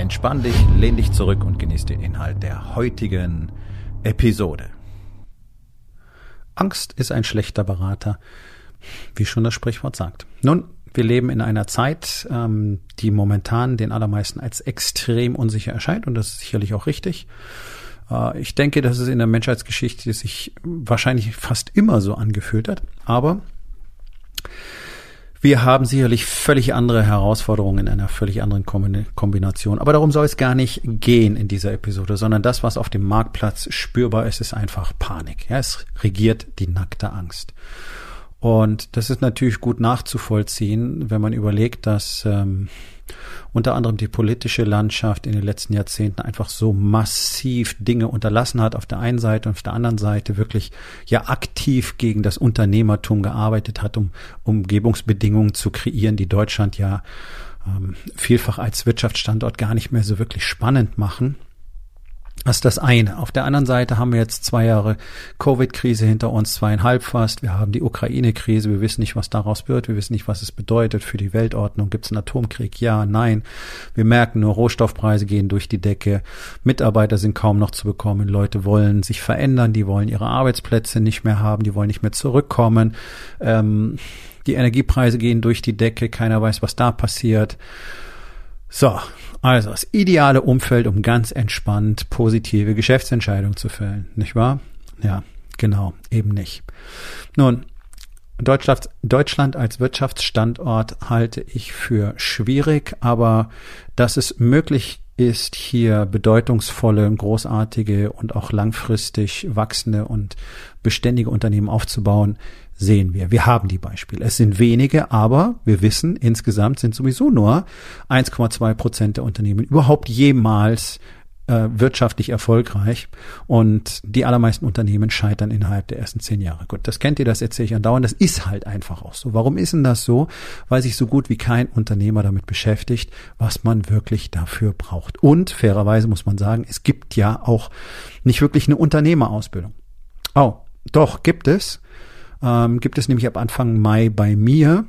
Entspann dich, lehn dich zurück und genieß den Inhalt der heutigen Episode. Angst ist ein schlechter Berater, wie schon das Sprichwort sagt. Nun, wir leben in einer Zeit, ähm, die momentan den allermeisten als extrem unsicher erscheint und das ist sicherlich auch richtig. Äh, ich denke, dass es in der Menschheitsgeschichte sich wahrscheinlich fast immer so angefühlt hat, aber wir haben sicherlich völlig andere Herausforderungen in einer völlig anderen Kombination. Aber darum soll es gar nicht gehen in dieser Episode, sondern das, was auf dem Marktplatz spürbar ist, ist einfach Panik. Ja, es regiert die nackte Angst. Und das ist natürlich gut nachzuvollziehen, wenn man überlegt, dass ähm, unter anderem die politische Landschaft in den letzten Jahrzehnten einfach so massiv Dinge unterlassen hat auf der einen Seite und auf der anderen Seite wirklich ja aktiv gegen das Unternehmertum gearbeitet hat, um Umgebungsbedingungen zu kreieren, die Deutschland ja ähm, vielfach als Wirtschaftsstandort gar nicht mehr so wirklich spannend machen. Das ist das eine. Auf der anderen Seite haben wir jetzt zwei Jahre Covid-Krise hinter uns, zweieinhalb fast. Wir haben die Ukraine-Krise. Wir wissen nicht, was daraus wird. Wir wissen nicht, was es bedeutet für die Weltordnung. Gibt es einen Atomkrieg? Ja, nein. Wir merken nur, Rohstoffpreise gehen durch die Decke. Mitarbeiter sind kaum noch zu bekommen. Leute wollen sich verändern. Die wollen ihre Arbeitsplätze nicht mehr haben. Die wollen nicht mehr zurückkommen. Ähm, die Energiepreise gehen durch die Decke. Keiner weiß, was da passiert. So, also das ideale Umfeld, um ganz entspannt positive Geschäftsentscheidungen zu fällen, nicht wahr? Ja, genau, eben nicht. Nun, Deutschland, Deutschland als Wirtschaftsstandort halte ich für schwierig, aber dass es möglich ist, hier bedeutungsvolle, großartige und auch langfristig wachsende und beständige Unternehmen aufzubauen, sehen wir. Wir haben die Beispiele. Es sind wenige, aber wir wissen, insgesamt sind sowieso nur 1,2 Prozent der Unternehmen überhaupt jemals äh, wirtschaftlich erfolgreich und die allermeisten Unternehmen scheitern innerhalb der ersten zehn Jahre. Gut, das kennt ihr, das erzähle ich andauernd. Das ist halt einfach auch so. Warum ist denn das so? Weil sich so gut wie kein Unternehmer damit beschäftigt, was man wirklich dafür braucht. Und fairerweise muss man sagen, es gibt ja auch nicht wirklich eine Unternehmerausbildung. Oh, doch, gibt es ähm, gibt es nämlich ab Anfang Mai bei mir.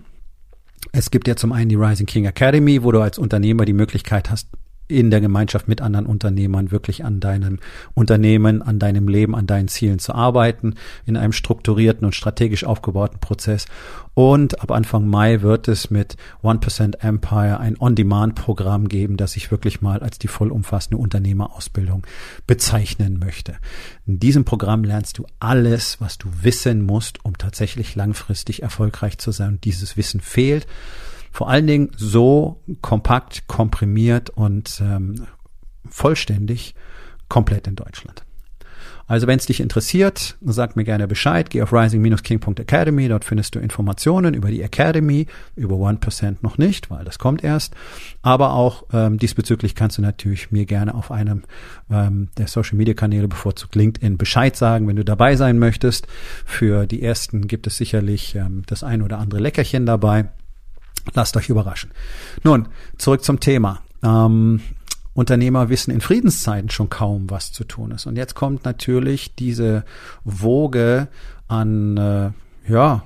Es gibt ja zum einen die Rising King Academy, wo du als Unternehmer die Möglichkeit hast, in der Gemeinschaft mit anderen Unternehmern wirklich an deinem Unternehmen, an deinem Leben, an deinen Zielen zu arbeiten, in einem strukturierten und strategisch aufgebauten Prozess. Und ab Anfang Mai wird es mit 1% Empire ein On-Demand-Programm geben, das ich wirklich mal als die vollumfassende Unternehmerausbildung bezeichnen möchte. In diesem Programm lernst du alles, was du wissen musst, um tatsächlich langfristig erfolgreich zu sein. Dieses Wissen fehlt vor allen Dingen so kompakt, komprimiert und ähm, vollständig komplett in Deutschland. Also wenn es dich interessiert, sag mir gerne Bescheid. Geh auf rising-king.academy. Dort findest du Informationen über die Academy, über 1% noch nicht, weil das kommt erst. Aber auch ähm, diesbezüglich kannst du natürlich mir gerne auf einem ähm, der Social-Media-Kanäle, bevorzugt LinkedIn, Bescheid sagen, wenn du dabei sein möchtest. Für die ersten gibt es sicherlich ähm, das ein oder andere Leckerchen dabei. Lasst euch überraschen. Nun, zurück zum Thema. Ähm, Unternehmer wissen in Friedenszeiten schon kaum, was zu tun ist. Und jetzt kommt natürlich diese Woge an, äh, ja,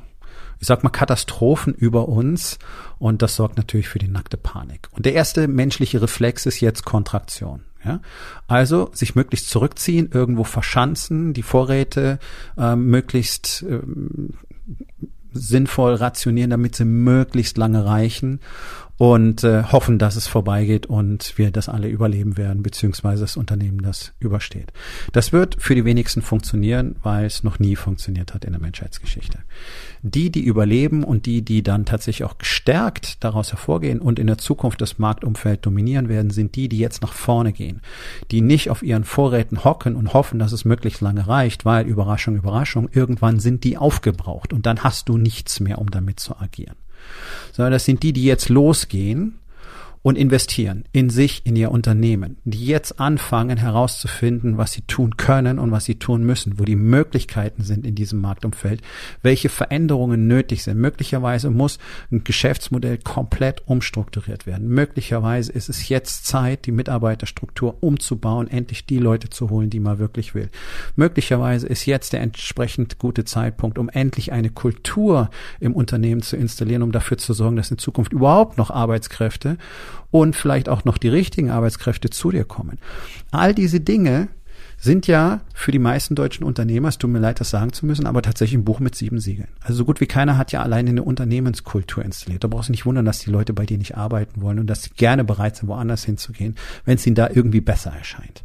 ich sag mal, Katastrophen über uns. Und das sorgt natürlich für die nackte Panik. Und der erste menschliche Reflex ist jetzt Kontraktion. Ja? Also sich möglichst zurückziehen, irgendwo verschanzen, die Vorräte äh, möglichst äh, sinnvoll rationieren, damit sie möglichst lange reichen und äh, hoffen, dass es vorbeigeht und wir das alle überleben werden, beziehungsweise das Unternehmen das übersteht. Das wird für die wenigsten funktionieren, weil es noch nie funktioniert hat in der Menschheitsgeschichte. Die, die überleben und die, die dann tatsächlich auch gestärkt daraus hervorgehen und in der Zukunft das Marktumfeld dominieren werden, sind die, die jetzt nach vorne gehen, die nicht auf ihren Vorräten hocken und hoffen, dass es möglichst lange reicht, weil Überraschung, Überraschung, irgendwann sind die aufgebraucht und dann hast du nichts mehr, um damit zu agieren sondern das sind die, die jetzt losgehen und investieren in sich, in ihr Unternehmen, die jetzt anfangen herauszufinden, was sie tun können und was sie tun müssen, wo die Möglichkeiten sind in diesem Marktumfeld, welche Veränderungen nötig sind. Möglicherweise muss ein Geschäftsmodell komplett umstrukturiert werden. Möglicherweise ist es jetzt Zeit, die Mitarbeiterstruktur umzubauen, endlich die Leute zu holen, die man wirklich will. Möglicherweise ist jetzt der entsprechend gute Zeitpunkt, um endlich eine Kultur im Unternehmen zu installieren, um dafür zu sorgen, dass in Zukunft überhaupt noch Arbeitskräfte und vielleicht auch noch die richtigen Arbeitskräfte zu dir kommen. All diese Dinge sind ja für die meisten deutschen Unternehmer, es tut mir leid, das sagen zu müssen, aber tatsächlich ein Buch mit sieben Siegeln. Also so gut wie keiner hat ja alleine eine Unternehmenskultur installiert. Da brauchst du nicht wundern, dass die Leute bei dir nicht arbeiten wollen und dass sie gerne bereit sind, woanders hinzugehen, wenn es ihnen da irgendwie besser erscheint.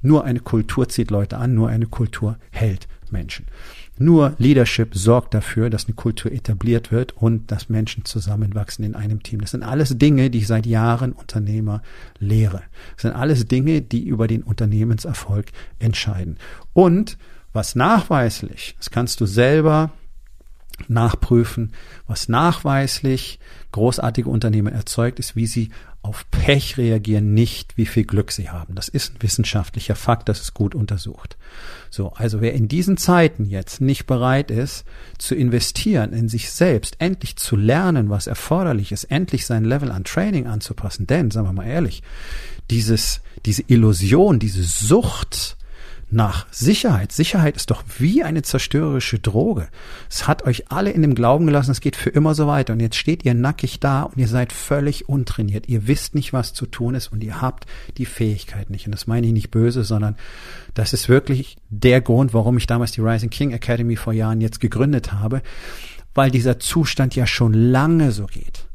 Nur eine Kultur zieht Leute an, nur eine Kultur hält Menschen. Nur Leadership sorgt dafür, dass eine Kultur etabliert wird und dass Menschen zusammenwachsen in einem Team. Das sind alles Dinge, die ich seit Jahren Unternehmer lehre. Das sind alles Dinge, die über den Unternehmenserfolg entscheiden. Und was nachweislich, das kannst du selber nachprüfen, was nachweislich großartige Unternehmen erzeugt, ist, wie sie auf Pech reagieren, nicht wie viel Glück sie haben. Das ist ein wissenschaftlicher Fakt, das ist gut untersucht. So, also wer in diesen Zeiten jetzt nicht bereit ist, zu investieren in sich selbst, endlich zu lernen, was erforderlich ist, endlich sein Level an Training anzupassen, denn, sagen wir mal ehrlich, dieses, diese Illusion, diese Sucht, nach Sicherheit. Sicherheit ist doch wie eine zerstörerische Droge. Es hat euch alle in dem Glauben gelassen, es geht für immer so weiter. Und jetzt steht ihr nackig da und ihr seid völlig untrainiert. Ihr wisst nicht, was zu tun ist und ihr habt die Fähigkeit nicht. Und das meine ich nicht böse, sondern das ist wirklich der Grund, warum ich damals die Rising King Academy vor Jahren jetzt gegründet habe, weil dieser Zustand ja schon lange so geht.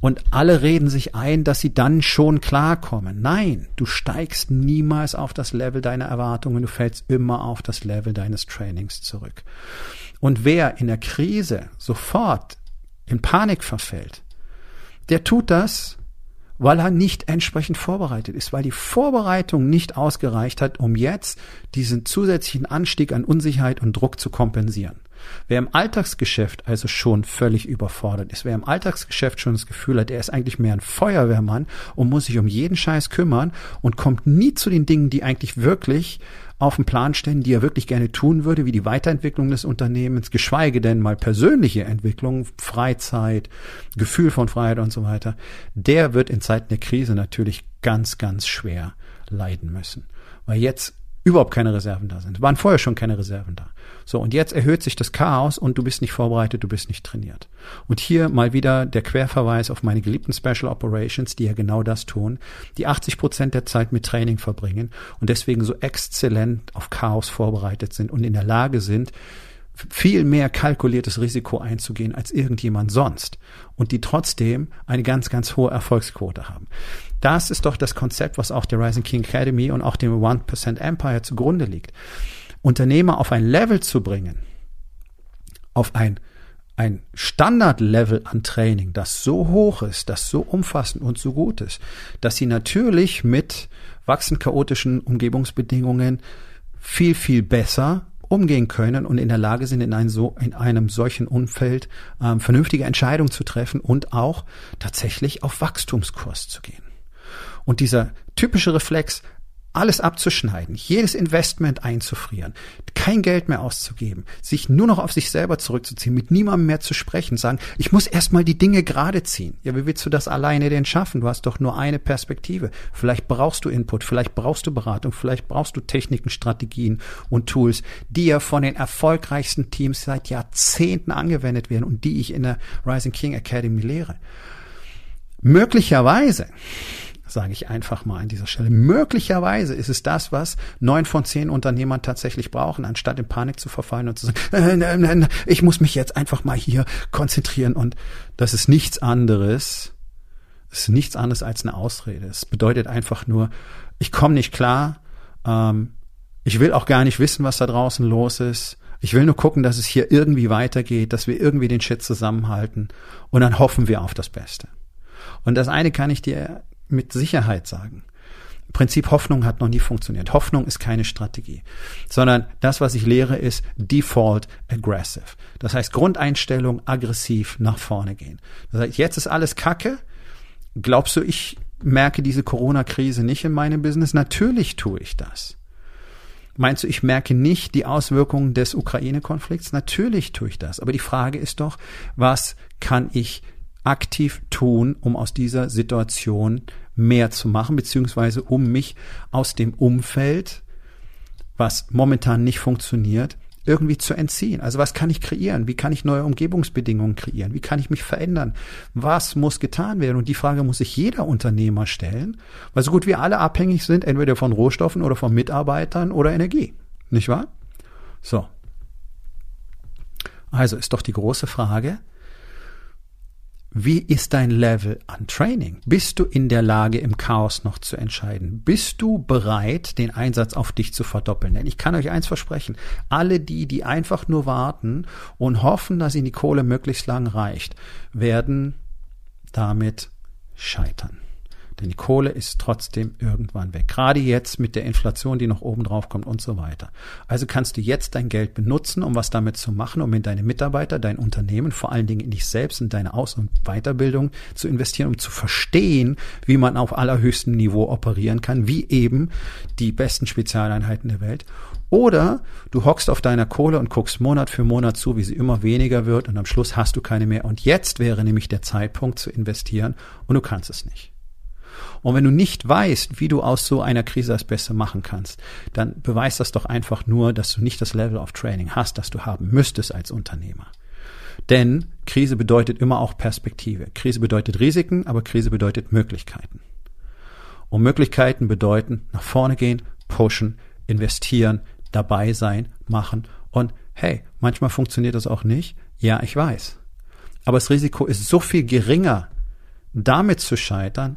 Und alle reden sich ein, dass sie dann schon klarkommen. Nein, du steigst niemals auf das Level deiner Erwartungen, du fällst immer auf das Level deines Trainings zurück. Und wer in der Krise sofort in Panik verfällt, der tut das, weil er nicht entsprechend vorbereitet ist, weil die Vorbereitung nicht ausgereicht hat, um jetzt diesen zusätzlichen Anstieg an Unsicherheit und Druck zu kompensieren. Wer im Alltagsgeschäft also schon völlig überfordert ist, wer im Alltagsgeschäft schon das Gefühl hat, er ist eigentlich mehr ein Feuerwehrmann und muss sich um jeden Scheiß kümmern und kommt nie zu den Dingen, die eigentlich wirklich auf den Plan stehen, die er wirklich gerne tun würde, wie die Weiterentwicklung des Unternehmens, geschweige denn mal persönliche Entwicklung, Freizeit, Gefühl von Freiheit und so weiter, der wird in Zeiten der Krise natürlich ganz, ganz schwer leiden müssen. Weil jetzt überhaupt keine Reserven da sind. Waren vorher schon keine Reserven da. So, und jetzt erhöht sich das Chaos und du bist nicht vorbereitet, du bist nicht trainiert. Und hier mal wieder der Querverweis auf meine geliebten Special Operations, die ja genau das tun, die 80 Prozent der Zeit mit Training verbringen und deswegen so exzellent auf Chaos vorbereitet sind und in der Lage sind, viel mehr kalkuliertes Risiko einzugehen als irgendjemand sonst und die trotzdem eine ganz, ganz hohe Erfolgsquote haben. Das ist doch das Konzept, was auch der Rising King Academy und auch dem 1% Empire zugrunde liegt. Unternehmer auf ein Level zu bringen, auf ein, ein Standardlevel an Training, das so hoch ist, das so umfassend und so gut ist, dass sie natürlich mit wachsend chaotischen Umgebungsbedingungen viel, viel besser umgehen können und in der Lage sind, in, ein so, in einem solchen Umfeld ähm, vernünftige Entscheidungen zu treffen und auch tatsächlich auf Wachstumskurs zu gehen. Und dieser typische Reflex, alles abzuschneiden, jedes Investment einzufrieren, kein Geld mehr auszugeben, sich nur noch auf sich selber zurückzuziehen, mit niemandem mehr zu sprechen, sagen, ich muss erstmal die Dinge gerade ziehen. Ja, wie willst du das alleine denn schaffen? Du hast doch nur eine Perspektive. Vielleicht brauchst du Input, vielleicht brauchst du Beratung, vielleicht brauchst du Techniken, Strategien und Tools, die ja von den erfolgreichsten Teams seit Jahrzehnten angewendet werden und die ich in der Rising King Academy lehre. Möglicherweise sage ich einfach mal an dieser Stelle. Möglicherweise ist es das, was neun von zehn Unternehmern tatsächlich brauchen, anstatt in Panik zu verfallen und zu sagen, äh, äh, ich muss mich jetzt einfach mal hier konzentrieren und das ist nichts anderes, ist nichts anderes als eine Ausrede. Es bedeutet einfach nur, ich komme nicht klar, ähm, ich will auch gar nicht wissen, was da draußen los ist. Ich will nur gucken, dass es hier irgendwie weitergeht, dass wir irgendwie den Shit zusammenhalten und dann hoffen wir auf das Beste. Und das eine kann ich dir mit Sicherheit sagen. Prinzip Hoffnung hat noch nie funktioniert. Hoffnung ist keine Strategie, sondern das, was ich lehre, ist Default Aggressive. Das heißt Grundeinstellung aggressiv nach vorne gehen. Das heißt, jetzt ist alles Kacke. glaubst du, ich merke diese Corona-Krise nicht in meinem Business? Natürlich tue ich das. Meinst du, ich merke nicht die Auswirkungen des Ukraine-Konflikts? Natürlich tue ich das. Aber die Frage ist doch, was kann ich aktiv tun, um aus dieser Situation mehr zu machen, beziehungsweise um mich aus dem Umfeld, was momentan nicht funktioniert, irgendwie zu entziehen. Also was kann ich kreieren? Wie kann ich neue Umgebungsbedingungen kreieren? Wie kann ich mich verändern? Was muss getan werden? Und die Frage muss sich jeder Unternehmer stellen, weil so gut wir alle abhängig sind, entweder von Rohstoffen oder von Mitarbeitern oder Energie. Nicht wahr? So. Also ist doch die große Frage, wie ist dein Level an Training? Bist du in der Lage, im Chaos noch zu entscheiden? Bist du bereit, den Einsatz auf dich zu verdoppeln? Denn ich kann euch eins versprechen. Alle die, die einfach nur warten und hoffen, dass ihnen die Kohle möglichst lang reicht, werden damit scheitern. Denn die Kohle ist trotzdem irgendwann weg. Gerade jetzt mit der Inflation, die noch oben drauf kommt und so weiter. Also kannst du jetzt dein Geld benutzen, um was damit zu machen, um in deine Mitarbeiter, dein Unternehmen, vor allen Dingen in dich selbst, in deine Aus- und Weiterbildung zu investieren, um zu verstehen, wie man auf allerhöchstem Niveau operieren kann, wie eben die besten Spezialeinheiten der Welt. Oder du hockst auf deiner Kohle und guckst Monat für Monat zu, wie sie immer weniger wird und am Schluss hast du keine mehr. Und jetzt wäre nämlich der Zeitpunkt zu investieren und du kannst es nicht. Und wenn du nicht weißt, wie du aus so einer Krise das Beste machen kannst, dann beweist das doch einfach nur, dass du nicht das Level of Training hast, das du haben müsstest als Unternehmer. Denn Krise bedeutet immer auch Perspektive. Krise bedeutet Risiken, aber Krise bedeutet Möglichkeiten. Und Möglichkeiten bedeuten nach vorne gehen, pushen, investieren, dabei sein, machen und hey, manchmal funktioniert das auch nicht. Ja, ich weiß. Aber das Risiko ist so viel geringer, damit zu scheitern,